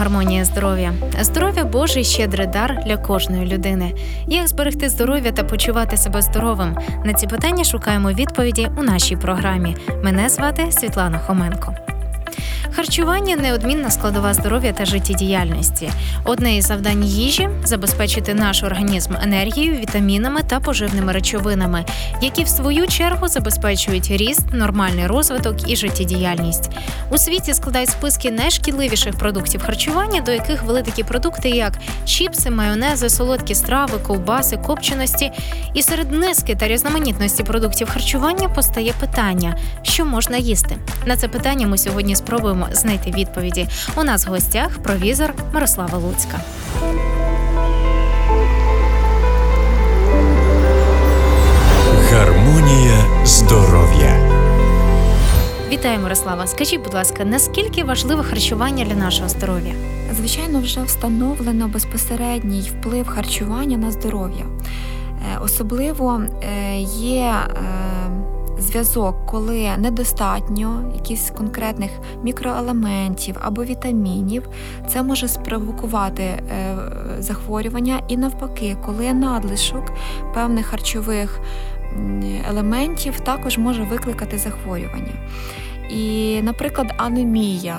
гармонія здоров'я. Здоров'я Божий щедрий дар для кожної людини. Як зберегти здоров'я та почувати себе здоровим? На ці питання шукаємо відповіді у нашій програмі. Мене звати Світлана Хоменко. Харчування неодмінна складова здоров'я та життєдіяльності. Одне із завдань їжі забезпечити наш організм енергією, вітамінами та поживними речовинами, які в свою чергу забезпечують ріст, нормальний розвиток і життєдіяльність. У світі складають списки найшкідливіших продуктів харчування, до яких вели такі продукти, як чіпси, майонези, солодкі страви, ковбаси, копченості. І серед низки та різноманітності продуктів харчування постає питання, що можна їсти. На це питання ми сьогодні спробуємо знайти відповіді. У нас в гостях провізор Мирослава Луцька. Гармонія здоров'я. Вітаю, Мирослава. Скажіть, будь ласка, наскільки важливе харчування для нашого здоров'я? Звичайно, вже встановлено безпосередній вплив харчування на здоров'я. Е, Особливо е, є е, зв'язок, коли недостатньо якихось конкретних мікроелементів або вітамінів, це може спровокувати е, захворювання, і навпаки, коли надлишок певних харчових елементів також може викликати захворювання. І, наприклад, анемія.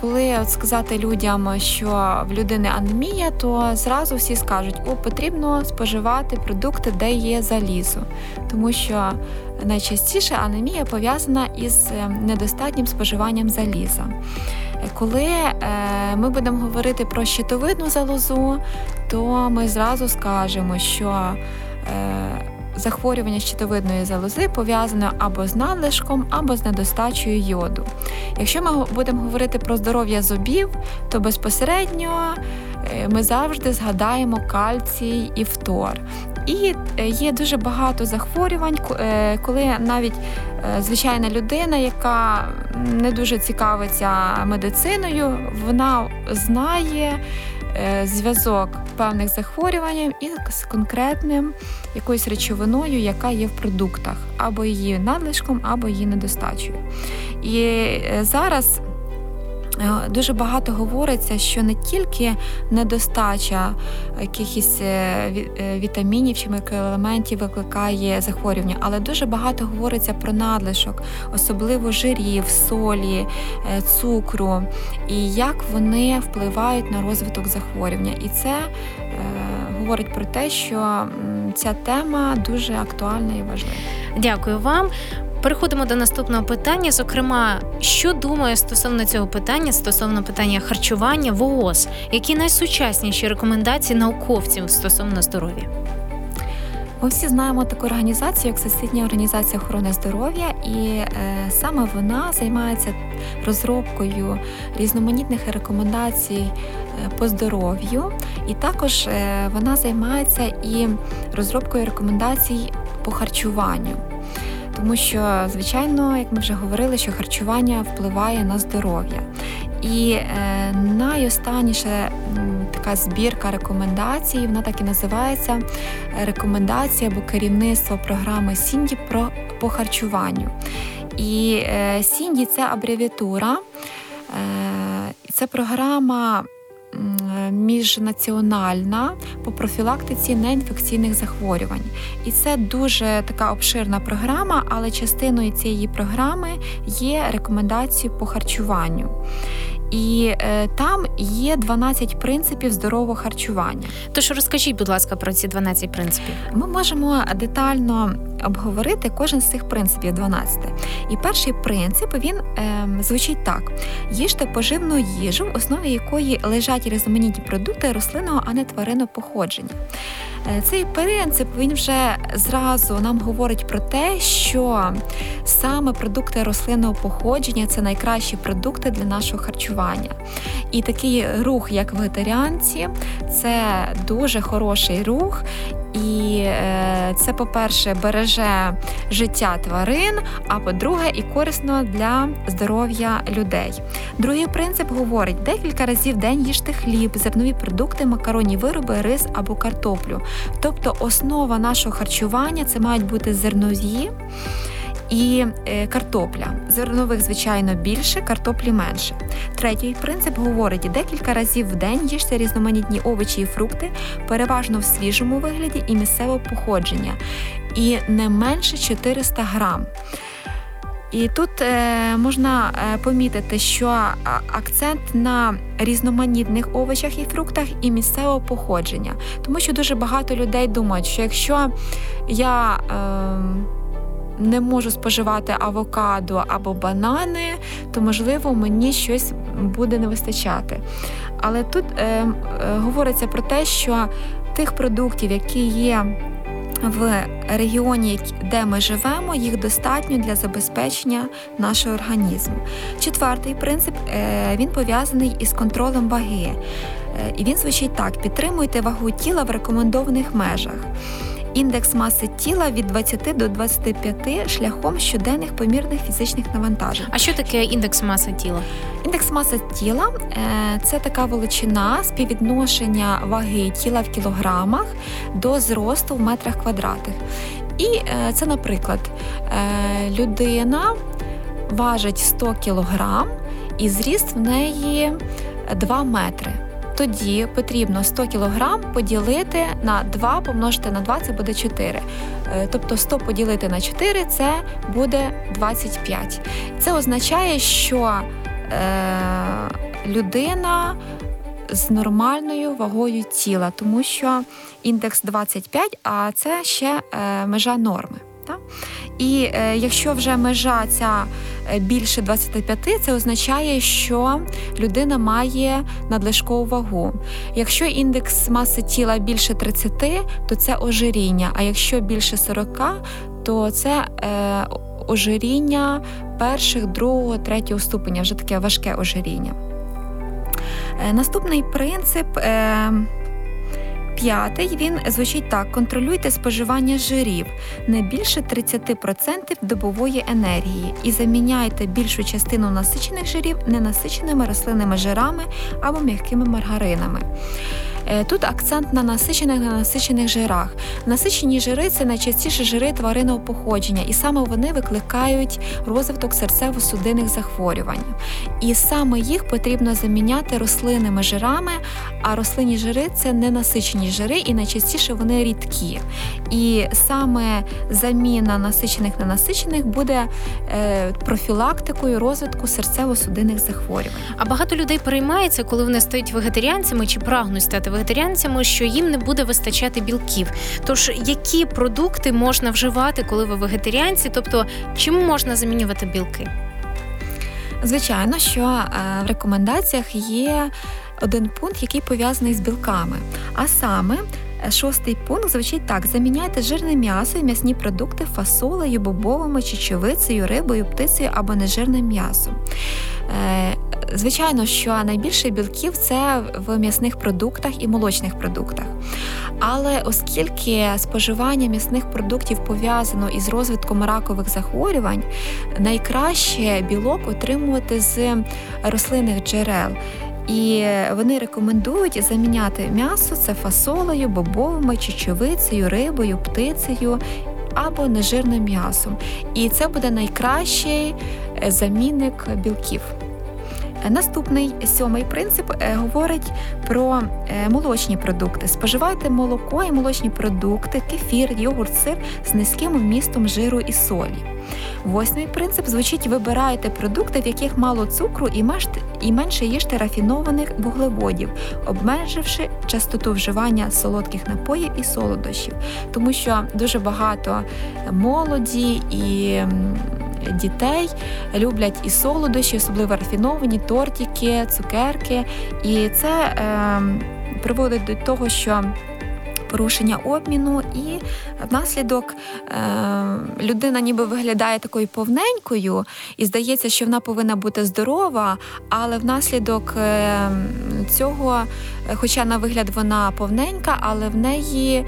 Коли от сказати людям, що в людини анемія, то зразу всі скажуть, о, потрібно споживати продукти, де є залізо, тому що найчастіше анемія пов'язана із е, недостатнім споживанням заліза. Коли е, ми будемо говорити про щитовидну залозу, то ми зразу скажемо, що е, захворювання щитовидної залози пов'язане або з надлишком, або з недостачею йоду. Якщо ми будемо говорити про здоров'я зубів, то безпосередньо е, ми завжди згадаємо кальцій і фтор. І е, є дуже багато захворювань, е, коли навіть звичайна людина, яка не дуже цікавиться медициною, вона знає зв'язок певних захворювань із конкретним якоюсь речовиною, яка є в продуктах, або її надлишком, або її недостачею. І е, зараз е, дуже багато говориться, що не тільки недостача якихось е, е, вітамінів чи мікроелементів викликає захворювання, але дуже багато говориться про надлишок, особливо жирів, солі, е, цукру, і як вони впливають на розвиток захворювання. І це е, говорить про те, що ця тема дуже актуальна і важлива. Дякую вам. Переходимо до наступного питання. Зокрема, що думає стосовно цього питання, стосовно питання харчування ВООЗ, які найсучасніші рекомендації науковців стосовно здоров'я? Ми всі знаємо таку організацію, як Всесвітня організація охорони здоров'я, і е, саме вона займається розробкою різноманітних рекомендацій е, по здоров'ю, і також е, вона займається і розробкою рекомендацій по харчуванню. Тому що, звичайно, як ми вже говорили, що харчування впливає на здоров'я. І е, найостанніша така збірка рекомендацій, вона так і називається рекомендації або керівництво програми Сінді про по харчуванню. І е, Сінді це абревіатура, е, це програма міжнаціональна по профілактиці неінфекційних захворювань. І це дуже така обширна програма, але частиною цієї програми є рекомендації по харчуванню. І е, там є 12 принципів здорового харчування. Тож розкажіть, будь ласка, про ці 12 принципів. Ми можемо детально обговорити кожен з цих принципів 12. І перший принцип він ем, звучить так: їжте поживну їжу, в основі якої лежать різноманітні продукти рослинного, а не тваринного походження. Е, Цей принцип він вже зразу нам говорить про те, що саме продукти рослинного походження це найкращі продукти для нашого харчування. І такий рух, як вегетаріанці, це дуже хороший рух. І е, це, по-перше, береже життя тварин, а по-друге, і корисно для здоров'я людей. Другий принцип говорить: декілька разів в день їжте хліб, зернові продукти, макаронні вироби, рис або картоплю. Тобто, основа нашого харчування це мають бути зернові. І е, картопля. Зернових, звичайно, більше, картоплі менше. Третій принцип говорить: декілька разів в день їжте різноманітні овочі і фрукти, переважно в свіжому вигляді і місцевого походження, і не менше 400 грам. І тут е, можна е, помітити, що акцент на різноманітних овочах і фруктах і місцевого походження, тому що дуже багато людей думають, що якщо я е, не можу споживати авокадо або банани, то можливо мені щось буде не вистачати. Але тут е, е, говориться про те, що тих продуктів, які є в регіоні, де ми живемо, їх достатньо для забезпечення нашого організму. Четвертий принцип е, він пов'язаний із контролем ваги. Е, І він звучить так: підтримуйте вагу тіла в рекомендованих межах. Індекс маси тіла від 20 до 25 шляхом щоденних помірних фізичних навантажень. А що таке індекс маси тіла? Індекс маси тіла е, це така величина співвідношення ваги тіла в кілограмах до зросту в метрах квадратних. І е, це, наприклад, е, людина важить 100 кілограм і зріст в неї 2 метри. Тоді потрібно 100 кг поділити на 2 помножити на 2 це буде 4. Е, Тобто 100 поділити на 4 це буде 25. Це означає, що е, людина з нормальною вагою тіла, тому що індекс 25, а це ще е, межа норми. Так? І е, якщо вже межа ця е, більше 25, це означає, що людина має надлишкову вагу. Якщо індекс маси тіла більше 30, то це ожиріння. А якщо більше 40, то це е, ожиріння перших, другого, третього ступеня, вже таке важке ожиріння. Е, наступний принцип. Е, П'ятий він звучить так: контролюйте споживання жирів не більше 30% добової енергії і заміняйте більшу частину насичених жирів ненасиченими рослинними жирами або м'якими маргаринами. Е, Тут акцент на насичених ненасичених жирах. Насичені жири це найчастіше жири тваринного походження, і саме вони викликають розвиток серцево-судинних захворювань. І саме їх потрібно заміняти рослинними жирами, а рослинні жири це ненасичені жири, і найчастіше вони рідкі. І саме заміна насичених ненасичених буде е, профілактикою розвитку серцево-судинних захворювань. А багато людей переймається, коли вони стають вегетаріанцями чи прагнуть стати вегетаріанцями, що їм не буде вистачати білків. Tож які продукти можна вживати, коли ви вегетаріанці? Тобто, чим можна замінювати білки? Звичайно, що е, в рекомендаціях є один пункт, який пов'язаний з білками. А саме е, шостий пункт звучить так: заміняйте жирне м'ясо і м'ясні продукти фасолею, бобовими, чечевицею, рибою, птицею або нежирним м'ясом. Звичайно, що найбільше білків це в м'ясних продуктах і молочних продуктах. Але оскільки споживання м'ясних продуктів пов'язано із розвитком ракових захворювань, найкраще білок отримувати з рослинних джерел. І вони рекомендують заміняти м'ясо це фасолею, бобовими, чечевицею, рибою, птицею або нежирним м'ясом. І це буде найкращий е, замінник білків. Наступний сьомий принцип е, говорить про е, молочні продукти. Споживайте молоко і молочні продукти, кефір, йогурт, сир з низьким вмістом жиру і солі. Восьмий принцип звучить: вибирайте продукти, в яких мало цукру і і менше їжте рафінованих вуглеводів, обмеживши частоту вживання солодких напоїв і солодощів, тому що дуже багато молоді і дітей люблять і солодощі, особливо рафіновані, тортики, цукерки. І це е, приводить до того, що порушення обміну, і внаслідок е, людина ніби виглядає такою повненькою, і здається, що вона повинна бути здорова, але внаслідок е, цього, хоча на вигляд вона повненька, але в неї е,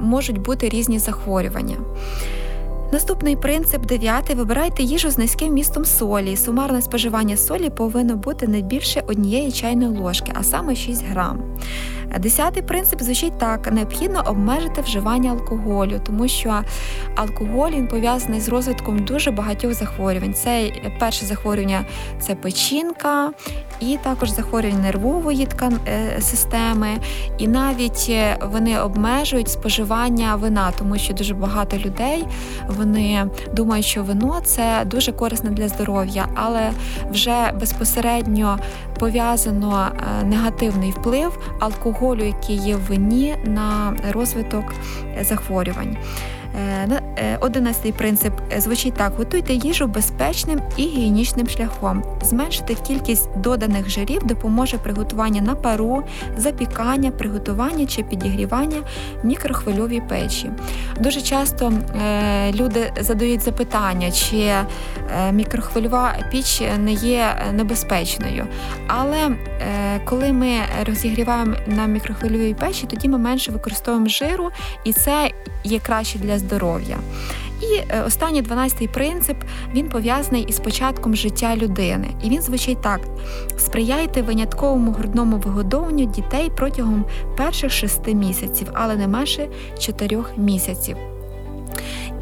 можуть бути різні захворювання. Наступний принцип дев'ятий. Вибирайте їжу з низьким містом солі. Сумарне споживання солі повинно бути не більше однієї чайної ложки, а саме 6 грам. Десятий принцип звучить так: необхідно обмежити вживання алкоголю, тому що алкоголь він пов'язаний з розвитком дуже багатьох захворювань. Це перше захворювання це печінка, і також захворювання нервової ткан е, системи, і навіть е, вони обмежують споживання вина, тому що дуже багато людей вони думають, що вино це дуже корисне для здоров'я, але вже безпосередньо пов'язано е, негативний вплив алкоголю, який є в вині на розвиток захворювань. Е, е, одинадцятий принцип звучить так: готуйте їжу безпечним і гігієнічним шляхом. Зменшити кількість доданих жирів допоможе приготування на пару, запікання, приготування чи підігрівання в мікрохвильовій печі. Дуже часто е, люди задають запитання, чи мікрохвильова піч не є небезпечною. Але коли ми розігріваємо на мікрохвильовій печі, тоді ми менше використовуємо жиру, і це є краще для здоров'я. І е, останній 12-й принцип він пов'язаний із початком життя людини. І він звучить так: сприяйте винятковому грудному вигодовуванню дітей протягом перших шести місяців, але не менше чотирьох місяців.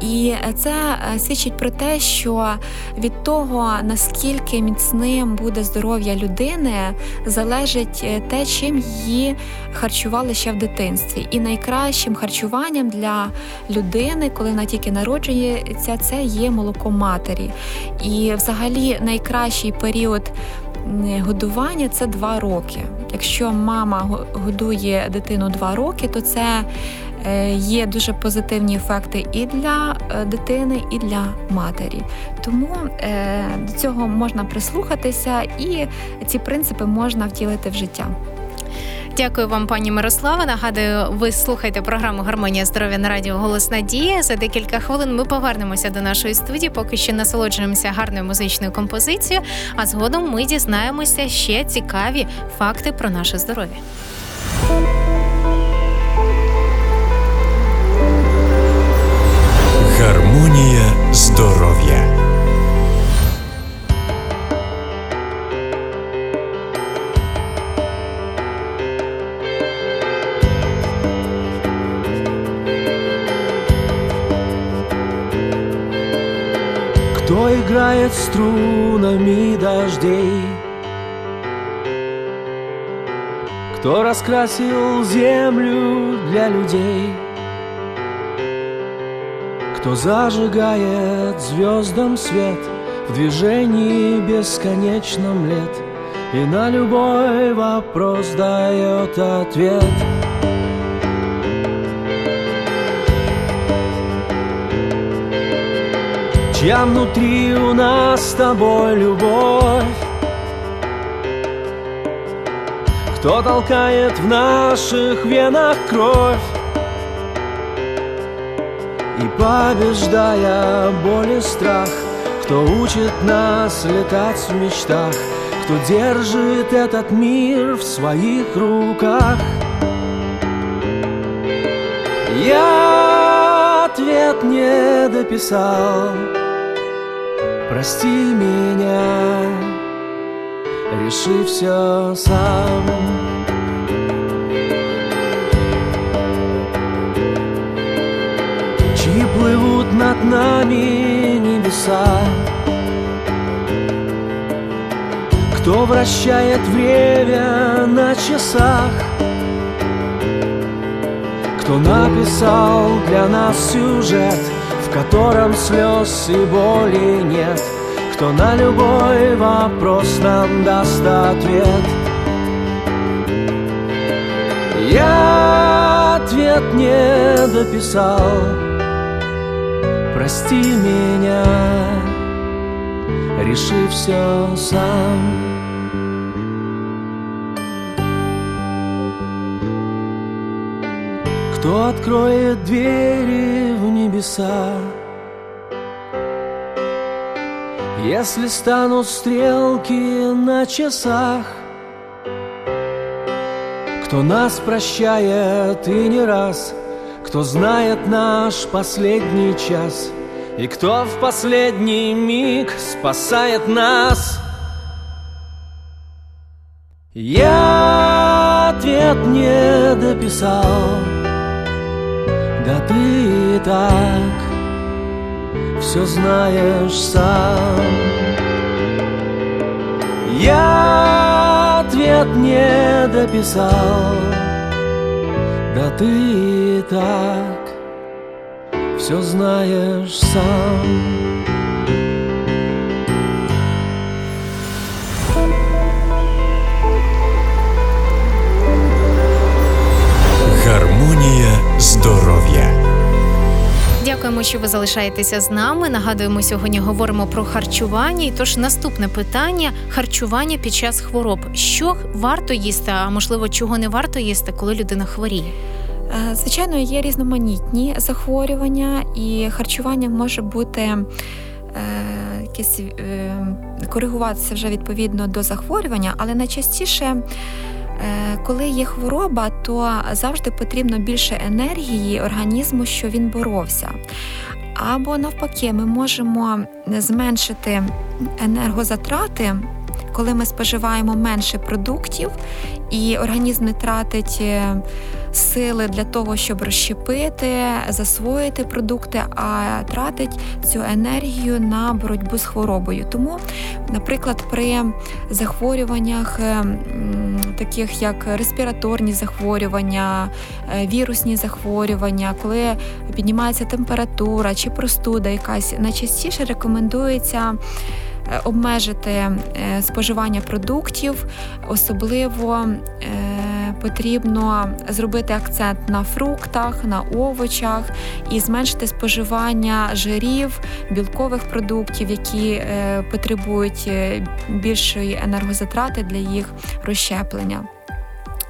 І це е, свідчить про те, що від того, наскільки міцним буде здоров'я людини, залежить е, те, чим її харчували ще в дитинстві. І найкращим харчуванням для людини, коли вона тільки народжується, це є молоко матері. І, взагалі, найкращий період. Годування це два роки. Якщо мама годує дитину два роки, то це є дуже позитивні ефекти і для е, дитини, і для матері. Тому е, до цього можна прислухатися, і ці принципи можна втілити в життя. Дякую вам, пані Мирослава. Нагадую, ви слухаєте програму Гармонія здоров'я на радіо Голос Надія. За декілька хвилин ми повернемося до нашої студії. Поки що насолоджуємося гарною музичною композицією. А згодом ми дізнаємося ще цікаві факти про наше здоров'я. Гармонія здоров'я. Кто играет струнами дождей? Кто раскрасил землю для людей? Кто зажигает звездам свет В движении бесконечном лет И на любой вопрос дает ответ. Чья внутри у нас с тобой любовь? Кто толкает в наших венах кровь Побеждая боль и страх. Кто учит нас летать в мечтах Кто держит этот мир в своих руках. Я ответ не дописал. Прости меня Реши все сам над нами небеса. Кто вращает время на часах? Кто написал для нас сюжет В котором слез и боли нет? Кто на любой вопрос нам даст ответ? Я ответ не дописал прости меня, реши все сам. Кто откроет двери в небеса, если станут стрелки на часах? Кто нас прощает и не раз — кто знает наш последний час И кто в последний миг спасает нас? Я ответ не дописал. Да ты и так все знаешь сам. Я ответ не дописал. Да ты и так все знаешь сам Гармонія здоров'я. Дякуємо, що ви залишаєтеся з нами. Нагадуємо, сьогодні говоримо про харчування. І тож наступне питання: харчування під час хвороб. Що варто їсти, а можливо, чого не варто їсти, коли людина хворіє? Е, Звичайно, є різноманітні захворювання, і харчування може бути е, якесь е, коригуватися вже відповідно до захворювання, але найчастіше. Коли є хвороба, то завжди потрібно більше енергії організму, що він боровся. Або навпаки, ми можемо зменшити енергозатрати, коли ми споживаємо менше продуктів, і організм не тратить сили для того, щоб розщепити, засвоїти продукти, а тратить цю енергію на боротьбу з хворобою. Тому, наприклад, при захворюваннях, е, таких як респіраторні захворювання, е, вірусні захворювання, коли піднімається температура чи простуда якась, найчастіше рекомендується. Е, Обмежити е, споживання продуктів, особливо е, потрібно зробити акцент на фруктах, на овочах і зменшити споживання жирів, білкових продуктів, які потребують більшої енергозатрати для їх розщеплення.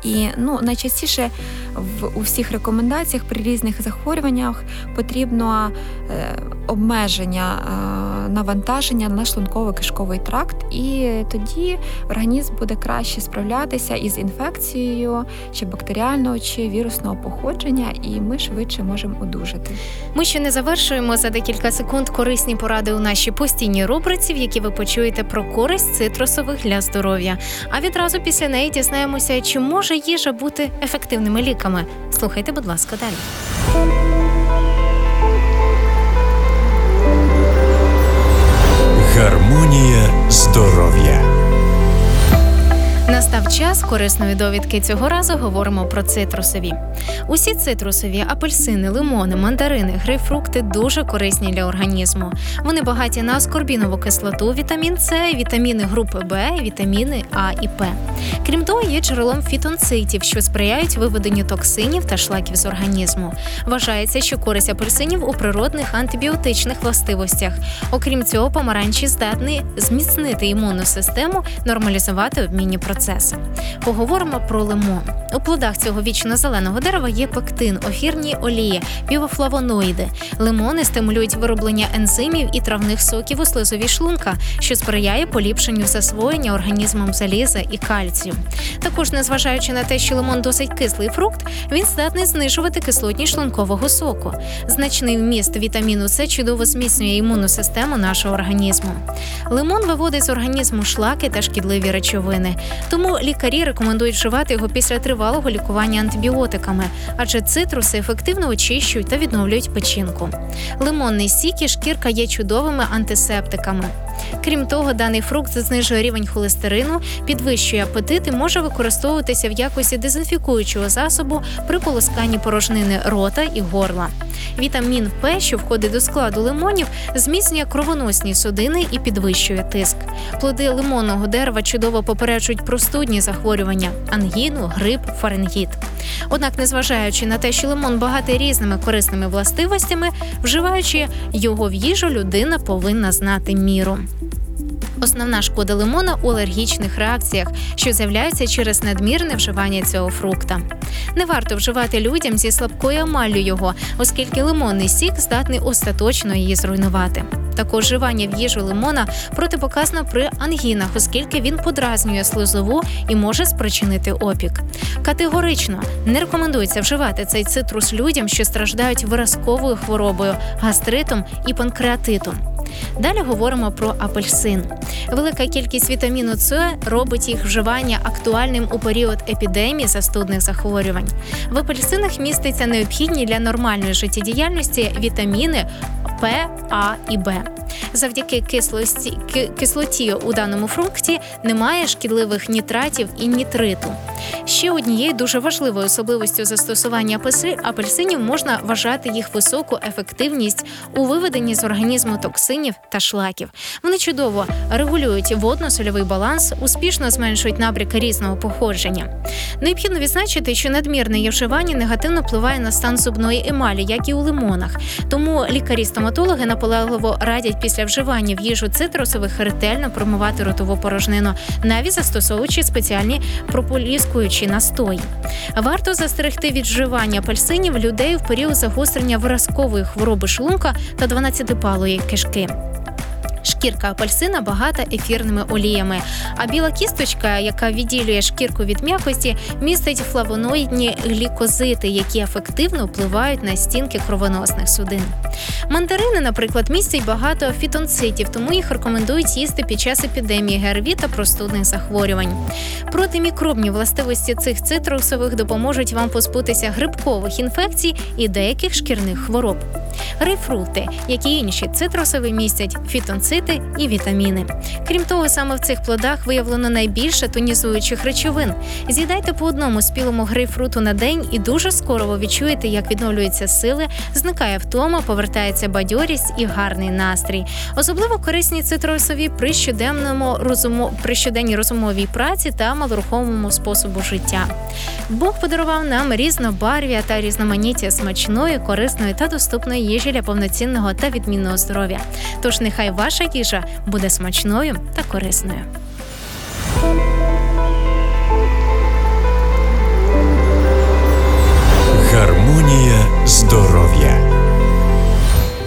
І ну, найчастіше в у всіх рекомендаціях при різних захворюваннях потрібно е, обмеження е, навантаження на шлунково-кишковий тракт, і тоді організм буде краще справлятися із інфекцією чи бактеріального чи вірусного походження, і ми швидше можемо одужати. Ми ще не завершуємо за декілька секунд корисні поради у нашій постійній рубриці, в якій ви почуєте про користь цитрусових для здоров'я. А відразу після неї дізнаємося, чи може їжа бути ефективними ліками. Слухайте, будь ласка, далі. Корисної довідки. Цього разу говоримо про цитрусові. Усі цитрусові апельсини, лимони, мандарини, грейпфрукти дуже корисні для організму. Вони багаті на аскорбінову кислоту, вітамін С, вітаміни групи Б, вітаміни А і П. Крім того, є джерелом фітонцитів, що сприяють виведенню токсинів та шлаків з організму. Вважається, що користь апельсинів у природних антибіотичних властивостях. Окрім цього, помаранчі здатні зміцнити імунну систему, нормалізувати обмінні процеси. Поговоримо про лимон. У плодах цього вічно зеленого дерева є пектин, ефірні олії, півофлавоноїди. Лимони стимулюють вироблення ензимів і травних соків у слизові шлунка, що сприяє поліпшенню засвоєння організмом заліза і кальцію. Також, незважаючи на те, що лимон досить кислий фрукт, він здатний знижувати кислотність шлункового соку. Значний вміст вітаміну С чудово зміцнює імунну систему нашого організму. Лимон виводить з організму шлаки та шкідливі речовини. Тому лікарі рекомендують вживати його після тривалого лікування антибіотиками, адже цитруси ефективно очищують та відновлюють печінку. Лимонний сік і шкірка є чудовими антисептиками. Крім того, даний фрукт знижує рівень холестерину, підвищує апетит і може використовуватися в якості дезінфікуючого засобу при полосканні порожнини рота і горла. Вітамін П, що входить до складу лимонів, зміцнює кровоносні судини і підвищує тиск. Плоди лимонного дерева чудово попереджують простудні захворювання, ангіну, грип, фарингіт. Однак, незважаючи на те, що лимон багатий різними корисними властивостями, вживаючи його в їжу, людина повинна знати міру. Основна шкода лимона у алергічних реакціях, що з'являються через надмірне вживання цього фрукта. Не варто вживати людям зі слабкою амаллю його, оскільки лимонний сік здатний остаточно її зруйнувати. Також вживання в їжу лимона протипоказано при ангінах, оскільки він подразнює слизову і може спричинити опік. Категорично не рекомендується вживати цей цитрус людям, що страждають виразковою хворобою, гастритом і панкреатитом. Далі говоримо про апельсин. Велика кількість вітаміну С робить їх вживання актуальним у період епідемії застудних захворювань. В апельсинах міститься необхідні для нормальної життєдіяльності вітаміни П, А і Б. Завдяки кислості, кислоті у даному фрукті немає шкідливих нітратів і нітриту. Ще однією дуже важливою особливістю застосування апельси- апельсинів можна вважати їх високу ефективність у виведенні з організму токсинів та шлаків. Вони чудово регулюють водно-сольовий баланс, успішно зменшують набряки різного походження. Необхідно відзначити, що надмірне їх вживання негативно впливає на стан зубної емалі, як і у лимонах. Тому лікарі-стоматологи наполегливо радять після вживання в їжу цитрусових ретельно промивати ротову порожнину, навіть застосовуючи спеціальні прополіскуючі настої. Варто застерегти від вживання апельсинів людей в період загострення виразкової хвороби шлунка та 12-палої кишки. Шкірка апельсина багата ефірними оліями, а біла кісточка, яка відділює шкірку від м'якості, містить флавоноїдні глікозити, які ефективно впливають на стінки кровоносних судин. Мандарини, наприклад, містять багато фітонцитів, тому їх рекомендують їсти під час епідемії ГРВІ та простудних захворювань. Протимікробні властивості цих цитрусових допоможуть вам позбутися грибкових інфекцій і деяких шкірних хвороб. Грейпфрути, як і інші цитрусові, містять фітонцити і вітаміни. Крім того, саме в цих плодах виявлено найбільше тонізуючих речовин. З'їдайте по одному спілому грейпфруту на день, і дуже скоро ви відчуєте, як відновлюються сили, зникає втома, повертається бадьорість і гарний настрій. Особливо корисні цитрусові при щоденному розумо... при щоденній розумовій праці та малорухомому способу життя. Бог подарував нам різнобарв'я та різноманіття смачної, корисної та доступної їжі для повноцінного та відмінного здоров'я. Тож нехай ваша їжа буде смачною та корисною. Гармонія здоров'я.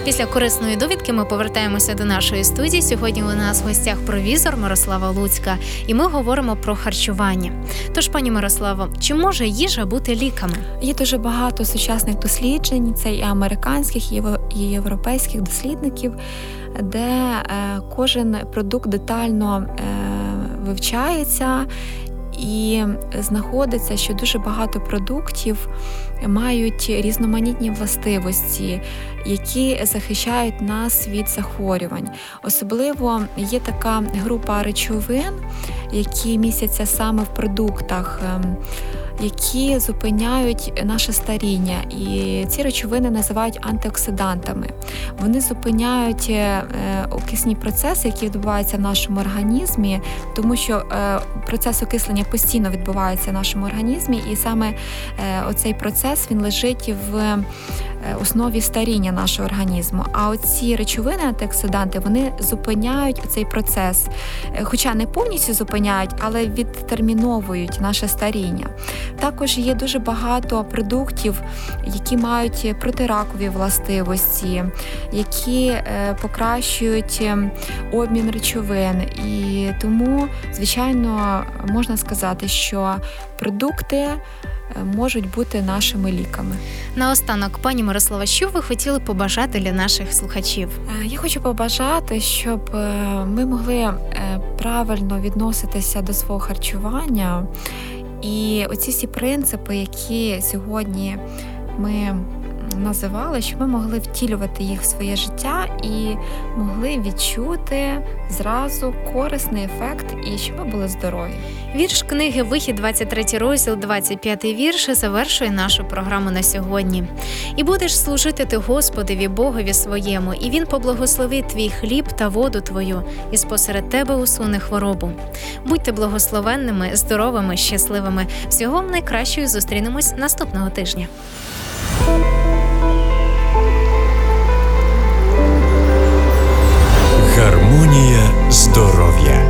Після корисної довідки ми повертаємося до нашої студії. Сьогодні у нас в гостях провізор Мирослава Луцька, і ми говоримо про харчування. Тож, пані Мирославо, чи може їжа бути ліками? Є дуже багато сучасних досліджень, це і американських, і європейських дослідників, де е, кожен продукт детально е, вивчається. І знаходиться, що дуже багато продуктів мають різноманітні властивості, які захищають нас від захворювань. Особливо є така група речовин, які містяться саме в продуктах, ем, які зупиняють наше старіння. І ці речовини називають антиоксидантами. Вони зупиняють е, е, окисні процеси, які відбуваються в нашому організмі, тому що е, процес окислення постійно відбувається в нашому організмі, і саме оцей процес він лежить в основі старіння нашого організму. А оці речовини, антиоксиданти, вони зупиняють цей процес, Е, хоча не повністю зупиняють, але відтерміновують наше старіння. Також є дуже багато продуктів, які мають протиракові властивості, які е, покращують е, обмін речовин. І тому, звичайно, можна сказати, що продукти е, можуть бути нашими ліками. Наостанок, пані Мирослава, що ви хотіли побажати для наших слухачів? Е, Я хочу побажати, щоб е, ми могли е, правильно відноситися до свого харчування. І оці всі принципи, які сьогодні ми називали, щоб ми могли втілювати їх в своє життя і могли відчути зразу корисний ефект, і щоб ми були здорові. Вірш книги Вихід 23 розділ, 25 вірш завершує нашу програму на сьогодні. І будеш служити ти Господові Богові своєму, і він поблагословить твій хліб та воду твою, і спосеред тебе усуне хворобу. Будьте благословенними, здоровими, щасливими. Всього вам найкращого зустрінемось наступного тижня. Zdrowie.